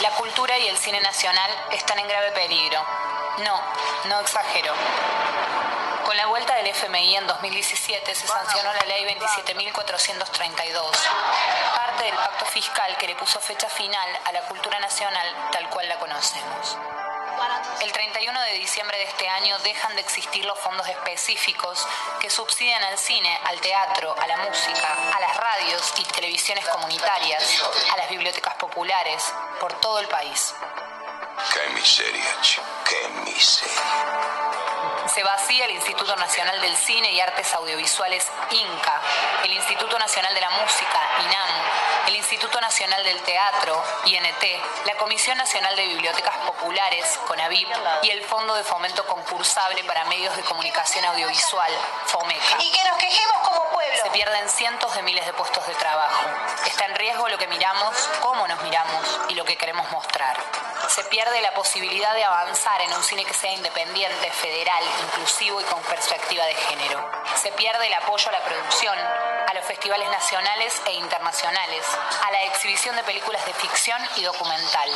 La cultura y el cine nacional están en grave peligro. No, no exagero. Con la vuelta del FMI en 2017 se sancionó la ley 27.432, parte del pacto fiscal que le puso fecha final a la cultura nacional tal cual la conocemos. El 31 de diciembre de este año dejan de existir los fondos específicos que subsidian al cine, al teatro, a la música, a las radios y televisiones comunitarias, a las bibliotecas populares, por todo el país. Qué miseria, qué miseria se vacía el Instituto Nacional del Cine y Artes Audiovisuales INCA, el Instituto Nacional de la Música INAM, el Instituto Nacional del Teatro INT, la Comisión Nacional de Bibliotecas Populares CONAVIP y el Fondo de Fomento Concursable para Medios de Comunicación Audiovisual FOMECA. Y que nos quejemos como pueblo. Se pierden cientos de miles de puestos de trabajo. Está en riesgo lo que miramos, cómo nos miramos y lo que queremos mostrar. Se pierde la posibilidad de avanzar en un cine que sea independiente, federal, inclusivo y con perspectiva de género. Se pierde el apoyo a la producción, a los festivales nacionales e internacionales, a la exhibición de películas de ficción y documental.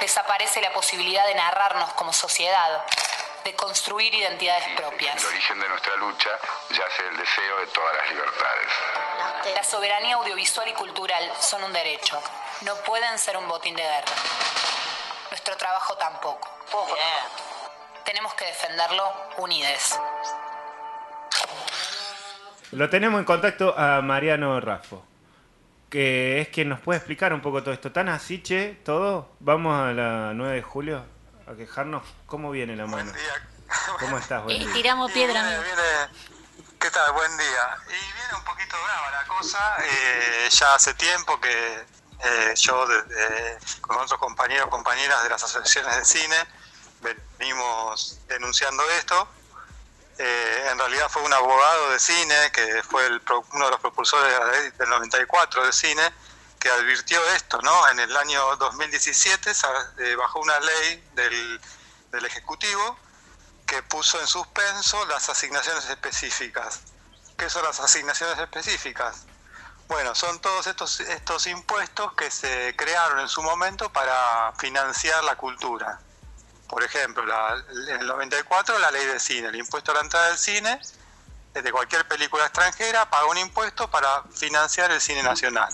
Desaparece la posibilidad de narrarnos como sociedad, de construir identidades propias. El origen de nuestra lucha yace el deseo de todas las libertades. La soberanía audiovisual y cultural son un derecho, no pueden ser un botín de guerra. Nuestro trabajo tampoco. Tenemos que defenderlo unides. Lo tenemos en contacto a Mariano Raffo, que es quien nos puede explicar un poco todo esto. Tan así, che, todo. Vamos a la 9 de julio a quejarnos cómo viene la mano. Buen día. ¿Cómo estás? Buen Y día. tiramos piedra, Viene- ¿Qué tal? Buen día. Y viene un poquito brava la cosa. eh, ya hace tiempo que eh, yo desde- con otros compañeros compañeras de las asociaciones de cine venimos denunciando esto. Eh, en realidad fue un abogado de cine, que fue el uno de los propulsores del 94 de cine, que advirtió esto, ¿no? En el año 2017 sa- eh, bajó una ley del, del Ejecutivo que puso en suspenso las asignaciones específicas. ¿Qué son las asignaciones específicas? Bueno, son todos estos, estos impuestos que se crearon en su momento para financiar la cultura. Por ejemplo, la- en el 94 la ley de cine, el impuesto a la entrada del cine, de cualquier película extranjera paga un impuesto para financiar el cine nacional.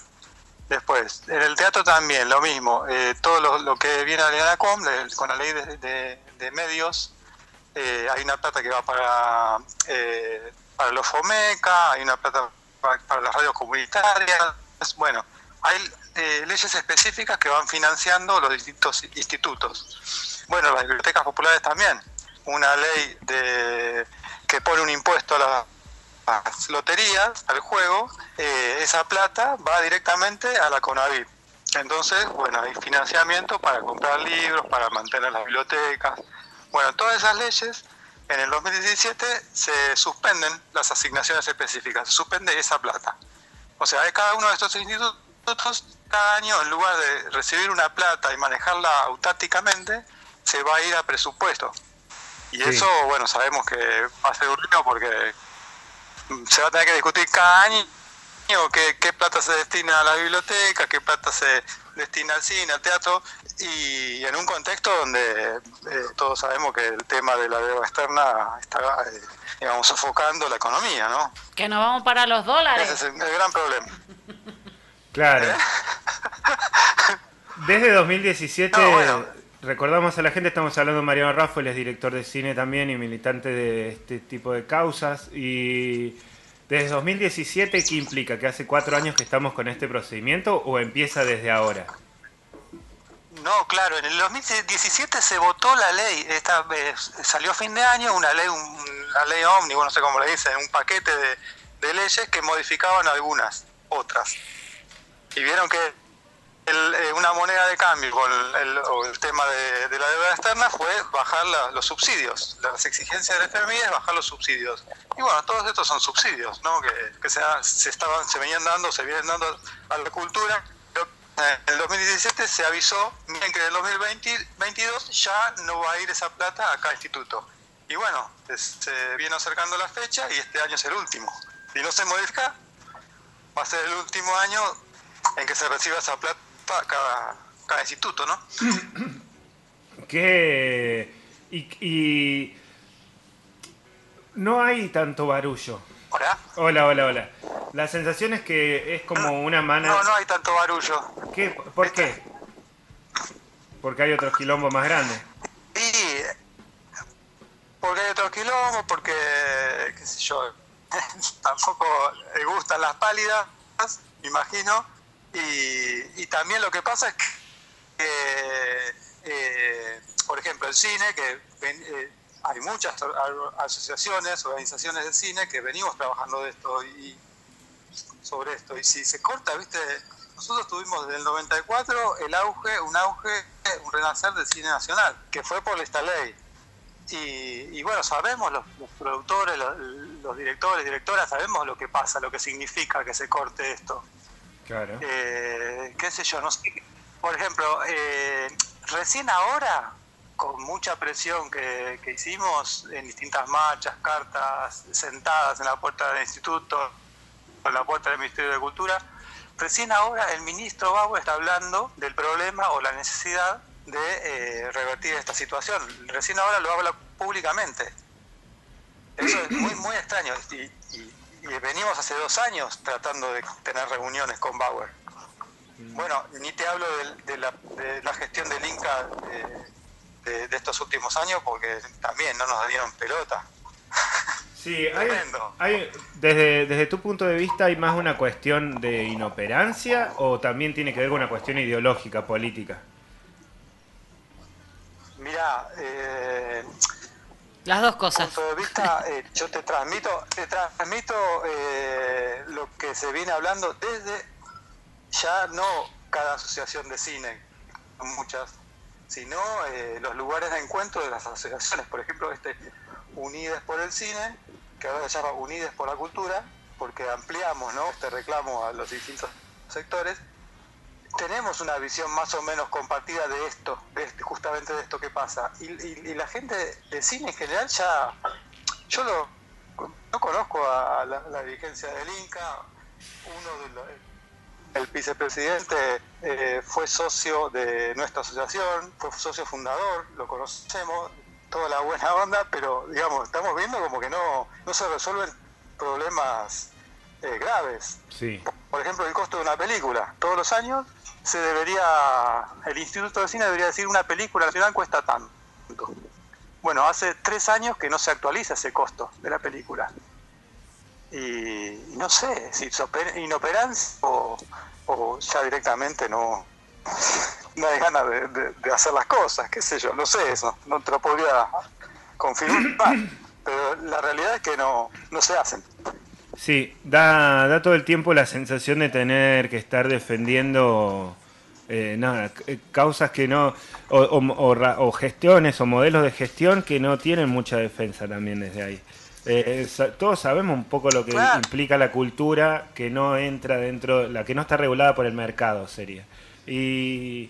Después, en el teatro también, lo mismo, eh, todo lo, que viene a la de- con la ley de, de- de medios, eh, hay una plata que va para, eh, para los FOMECA, hay una plata para, para las radios comunitarias, bueno, hay eh, leyes específicas que van financiando los distintos institutos. Bueno, las bibliotecas populares también, una ley de, que pone un impuesto a las loterías, al juego, eh, esa plata va directamente a la CONAVIP. Entonces, bueno, hay financiamiento para comprar libros, para mantener las bibliotecas. Bueno, todas esas leyes, en el 2017 se suspenden las asignaciones específicas, se suspende esa plata. O sea, cada uno de estos institutos, cada año, en lugar de recibir una plata y manejarla autáticamente, se va a ir a presupuesto. Y Sí. eso, bueno, sabemos que va a ser un lío porque se va a tener que discutir cada año qué, qué plata se destina a la biblioteca, qué plata se destina al cine, al teatro, y en un contexto donde eh, todos sabemos que el tema de la deuda externa está, eh, digamos, sofocando la economía, ¿no? Que nos vamos para los Ese dólares. es el, el gran problema. Claro. Desde 2017, No, bueno. Recordamos a la gente, estamos hablando de Mariano Raffo, él es director de cine también y militante de este tipo de causas. Y desde 2017, ¿qué implica? ¿Que hace cuatro años que estamos con este procedimiento o empieza desde ahora? No, claro, en el 2017 se votó la ley, esta vez salió a fin de año una ley, un- una ley ómnibus, no sé cómo le dicen, un paquete de leyes que modificaban algunas, otras. Y vieron que el, eh, una moneda de cambio con el, el tema de, la deuda externa fue bajar la- los subsidios. Las exigencias del FMI es bajar los subsidios. Y bueno, todos estos son subsidios, ¿no? Que, se, estaban, se venían dando, se vienen dando a la cultura. En el 2017 se avisó, miren que en el 2022 ya no va a ir esa plata a cada instituto. Y bueno, es- se viene acercando la fecha y este año es el último. Si no se modifica, va a ser el último año en que se reciba esa plata cada, cada instituto, ¿no? Que y, y no hay tanto barullo. Hola. Hola, hola, hola. La sensación es que es como una mano. No, no hay tanto barullo. ¿Qué? ¿Por qué? Porque hay otros quilombos más grandes. Y porque hay otros quilombos, porque, qué sé yo, tampoco le gustan las pálidas, me imagino. Y, y también lo que pasa es que, eh, por ejemplo, el cine, que eh, hay muchas asociaciones, organizaciones de cine que venimos trabajando de esto y sobre esto. Y si se corta, viste, nosotros tuvimos desde el 94 el auge, un auge, un renacer del cine nacional, que fue por esta ley. Y, y bueno, sabemos los, los productores, los, los directores, directoras, sabemos lo que pasa, lo que significa que se corte esto. Claro. Eh, qué sé yo, no sé. Por ejemplo, eh, recién ahora, con mucha presión que, hicimos en distintas marchas, cartas, sentadas en la puerta del instituto, en la puerta del Ministerio de Cultura, recién ahora el ministro Bauer está hablando del problema o la necesidad de eh, revertir esta situación. Recién ahora lo habla públicamente. Eso es muy, muy extraño. Y, y- venimos hace dos años tratando de tener reuniones con Bauer. Bueno, ni te hablo de, la, de la gestión del Inca eh, de, de estos últimos años, porque también no nos dieron pelota. Sí, hay, desde, desde tu punto de vista, ¿hay más una cuestión de inoperancia o también tiene que ver con una cuestión ideológica, política? Mira, eh, Las dos cosas. eh, yo te transmito, te transmito eh, lo que se viene hablando desde ya no cada asociación de cine, muchas, sino eh, los lugares de encuentro de las asociaciones. Por ejemplo, este Unides por el Cine, que ahora se llama Unides por la Cultura, porque ampliamos ¿no? este reclamo a los distintos sectores. Tenemos una visión más o menos compartida de esto, de este- justamente de esto que pasa. Y, y- y la gente de cine en general ya, yo lo, no conozco a la, la dirigencia del Inca, uno de los, el vicepresidente eh, fue socio de nuestra asociación, fue socio fundador, lo conocemos, toda la buena onda, pero digamos, estamos viendo como que no, no se resuelven problemas eh, graves. Sí. Por ejemplo, el costo de una película. Todos los años se debería, el Instituto de Cine debería decir una película nacional cuesta tanto. Bueno, hace tres años que no se actualiza ese costo de la película. Y, y no sé si es oper- inoperancia o, o ya directamente no, no hay ganas de, de- de hacer las cosas, qué sé yo, no sé eso, no te lo podría confirmar, pero la realidad es que no, no se hacen. Sí, da, da todo el tiempo la sensación de tener que estar defendiendo eh, nada, eh, causas que no, o, o- o ra- o gestiones o modelos de gestión que no tienen mucha defensa también desde ahí. Eh, todos sabemos un poco lo que Claro. implica la cultura que no entra dentro, la que no está regulada por el mercado sería. Y,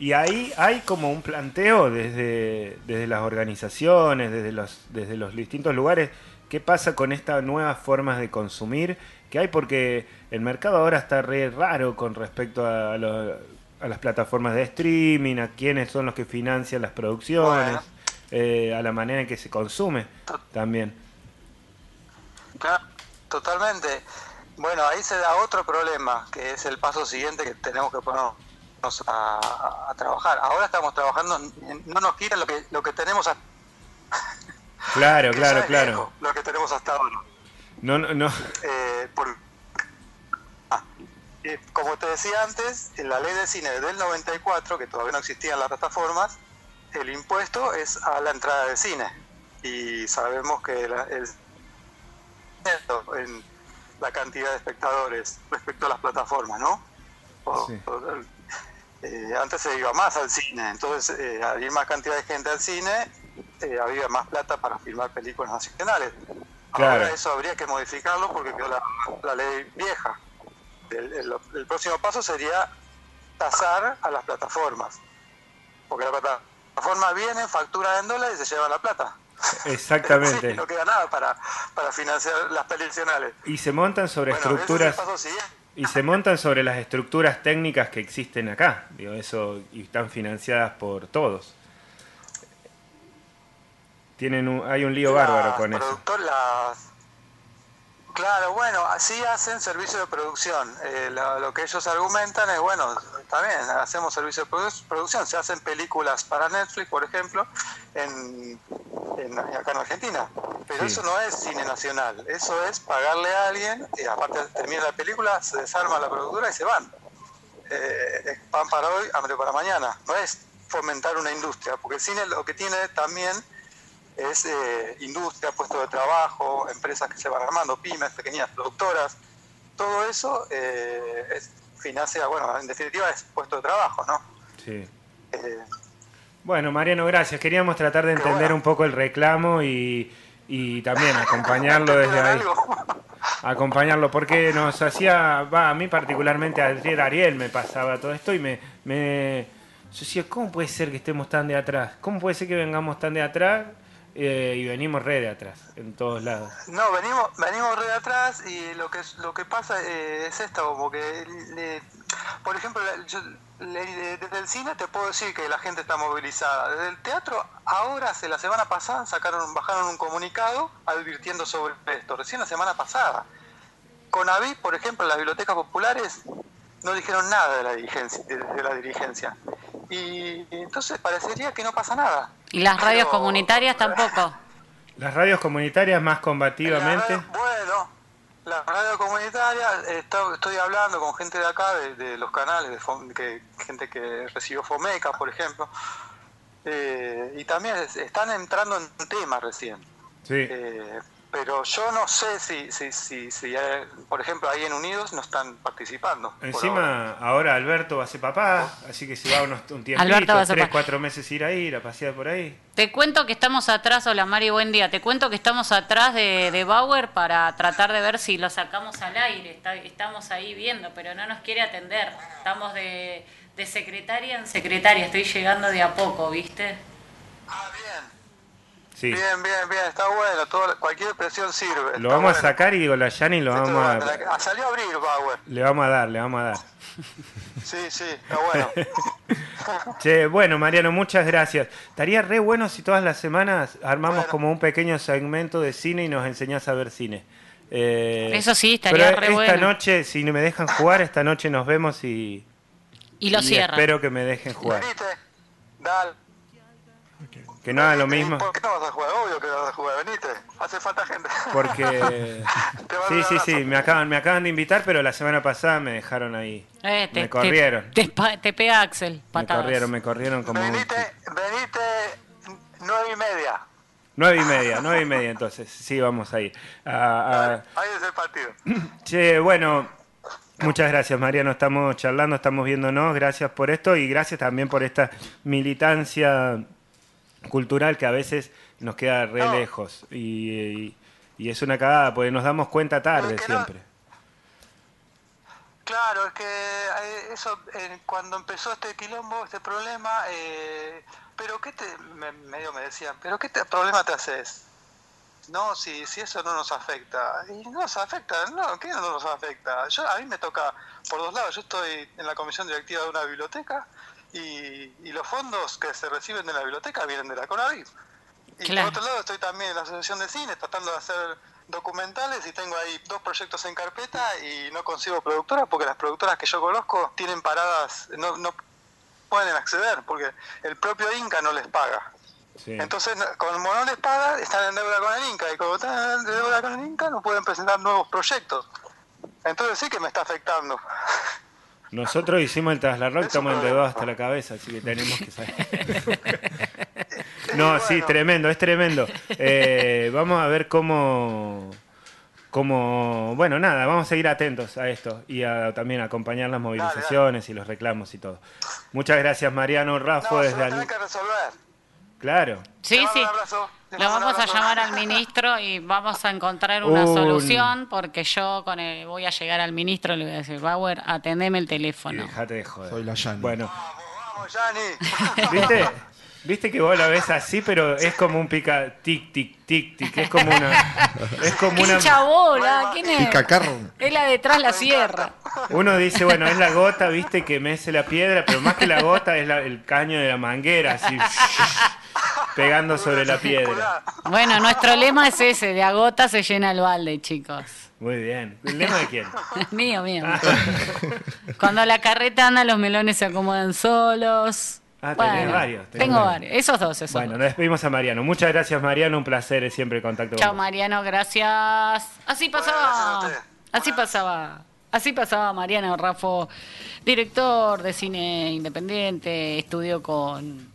y ahí hay como un planteo desde, desde las organizaciones, desde los, desde los distintos lugares, qué pasa con estas nuevas formas de consumir que hay, porque el mercado ahora está re raro con respecto a, lo- a las plataformas de streaming, a quiénes son los que financian las producciones, Bueno. eh, a la manera en que se consume también. Claro, totalmente. Bueno, ahí se da otro problema, que es el paso siguiente que tenemos que ponernos a, trabajar. Ahora estamos trabajando, no nos quitan lo que, lo que tenemos, a- Claro, claro, claro. viejo, lo que tenemos hasta ahora. No, no, no. Eh, por- eh, como te decía antes, en la ley de cine del 94, que todavía no existían las plataformas, el impuesto es a la entrada de cine. Y sabemos que la- el en la cantidad de espectadores respecto a las plataformas, ¿no? O- Sí. o- eh, antes se iba más al cine, entonces eh, había más cantidad de gente al cine, eh, había más plata para filmar películas nacionales. Claro. Ahora eso habría que modificarlo porque quedó la, la ley vieja. El, el- el próximo paso sería tasar a las plataformas, porque las plataformas vienen, facturan en dólares y se llevan la plata. Exactamente. Sí, no queda nada para, para financiar las nacionales. Y se montan sobre Bueno, es estructuras paso. Y se montan sobre las estructuras técnicas que existen acá, digo, eso, y están financiadas por todos. Tienen un- hay un lío bárbaro con Las eso. las- Claro, bueno, así hacen servicio de producción. Eh, lo, lo que ellos argumentan es, bueno, bien, hacemos servicio de produ- producción. Se hacen películas para Netflix, por ejemplo, en, en- acá en Argentina. Pero Sí. eso no es cine nacional. Eso es pagarle a alguien, y aparte termina la película, se desarma la productora y se van. Eh, es pan para hoy, hambre para mañana. No es fomentar una industria, porque el cine lo que tiene también es eh, industria, puestos de trabajo, empresas que se van armando, pymes, pequeñas productoras. Todo eso eh, es, financia, bueno, en definitiva es puesto de trabajo, ¿no? Sí. Eh, Bueno, Mariano, gracias. Queríamos tratar de entender bueno. un poco el reclamo y, y también acompañarlo desde ahí. acompañarlo porque nos hacía, va, a mí particularmente ayer Ariel me pasaba todo esto y me, me yo decía, ¿cómo puede ser que estemos tan de atrás? ¿Cómo puede ser que vengamos tan de atrás eh, y venimos re de atrás en todos lados? No, venimos, venimos re de atrás y lo que lo que pasa eh, es esto, como que, le- por ejemplo, yo, le- desde el cine te puedo decir que la gente está movilizada. Desde el teatro, ahora, hace la semana pasada, sacaron, bajaron un comunicado advirtiendo sobre esto, recién la semana pasada. Con AVI, por ejemplo, las bibliotecas populares no dijeron nada de la dirigencia. De la dirigencia. Y, entonces parecería que no pasa nada. Y las radios Pero- comunitarias tampoco. Las radios comunitarias más combativamente. La radio- bueno, la radio comunitaria, eh, está- estoy hablando con gente de acá, de, de los canales, de Fom- que, gente que recibió FOMECA, por ejemplo, eh, y también es- están entrando en tema recién. Sí. Eh, pero yo no sé si, si, si, si eh, por ejemplo, ahí en Unidos no están participando. ahora. Encima, ahora Alberto va a ser papá, así que se va unos, un tiempito, Alberto va a ser tres, papá. cuatro meses ir a ir a pasear por ahí. Te cuento que estamos atrás, hola Mari, buen día. Te cuento que estamos atrás de, de Bauer para tratar de ver si lo sacamos al aire. Está- estamos ahí viendo, pero no nos quiere atender. Estamos de, de secretaria en secretaria. Estoy llegando de a poco, ¿viste? Ah, bien. Sí. Bien, bien, bien, está bueno. Todo, cualquier presión sirve. Lo vamos a sacar y con la Yani lo vamos va- a, ah, Salió a abrir Bauer. le vamos a dar, le vamos a dar. Sí, sí, está bueno. Che, bueno, Mariano, muchas gracias. Estaría re bueno si todas las semanas armamos Bueno. como un pequeño segmento de cine y nos enseñás a ver cine. Eh, Eso sí, estaría pero re esta bueno. noche, si me dejan jugar, esta noche nos vemos y, Y lo y cierran. espero que me dejen jugar. Dale. Que no hagan lo Venite. mismo, ¿Por qué no vas a jugar? Obvio que vas a jugar, venite. Hace falta gente. porque... Sí, un sí, sí, me acaban, me acaban de invitar, pero la semana pasada me dejaron ahí. Eh, te, me corrieron. Te, te pa- te pega Axel, Me corrieron, me corrieron como... un- Venite, venite nueve y media. Nueve y media, nueve y media entonces, sí, vamos ahí. A- a- Ahí es el partido. Che, bueno, muchas gracias Mariano, estamos charlando, estamos viéndonos, gracias por esto y gracias también por esta militancia cultural que a veces nos queda re No. lejos y, y- y es una cagada porque nos damos cuenta tarde Es que no- siempre. Claro, es que eh, eso, eh, cuando empezó este quilombo, este problema, eh, pero qué te, me- medio me decían, pero qué te- problema te haces, no, si, si eso no nos afecta, y no nos afecta, no, ¿qué no nos afecta? Yo, a mí me toca por dos lados, yo estoy en la comisión directiva de una biblioteca y, y los fondos que se reciben de la biblioteca vienen de la CONAVIP. Y Claro. por otro lado estoy también en la Asociación de Cine tratando de hacer documentales y tengo ahí dos proyectos en carpeta y no consigo productoras porque las productoras que yo conozco tienen paradas, no, no pueden acceder porque el propio Inca no les paga. Sí. Entonces, como no les paga, están en deuda con el Inca y como están en deuda con el Inca no pueden presentar nuevos proyectos. Entonces sí que me está afectando. Nosotros hicimos el un estamos endeudados hasta la cabeza, así que tenemos que saber. No, sí, tremendo, es tremendo. Eh, vamos a ver cómo, cómo, bueno, nada, vamos a seguir atentos a esto y a también acompañar las movilizaciones y los reclamos y todo. Muchas gracias, Mariano No, se desde lo que resolver. Claro. Sí, sí. un abrazo. Te Lo vamos a llamar al ministro y vamos a encontrar una Un- solución porque yo con el, voy a llegar al ministro y le voy a decir, Bauer, atendeme el teléfono. dejate de joder. Soy la Yani. Bueno, Vamos, Yanni. ¿viste? Viste que vos la ves así, pero es como un pica tic tic tic tic, es como una es como una Hincha bola, ¿quién es? Picacarro. Es la detrás la sierra. uno dice, bueno, es la gota, viste que mece la piedra, pero más que la gota es la- el caño de la manguera así pegando sobre la piedra. Bueno, nuestro lema es ese, de agota se llena el balde, chicos. Muy bien. ¿El lema de quién? mío, mío. Cuando la carreta anda, los melones se acomodan solos. Ah, tenés varios, tenés Tengo varios. varios. Esos dos, esos Bueno, dos. nos despedimos a Mariano. Muchas gracias, Mariano. Un placer siempre el contacto Chao, con vos. Mariano, gracias. Así pasaba. Así pasaba. Así pasaba Mariano Raffo, director de cine independiente, estudió con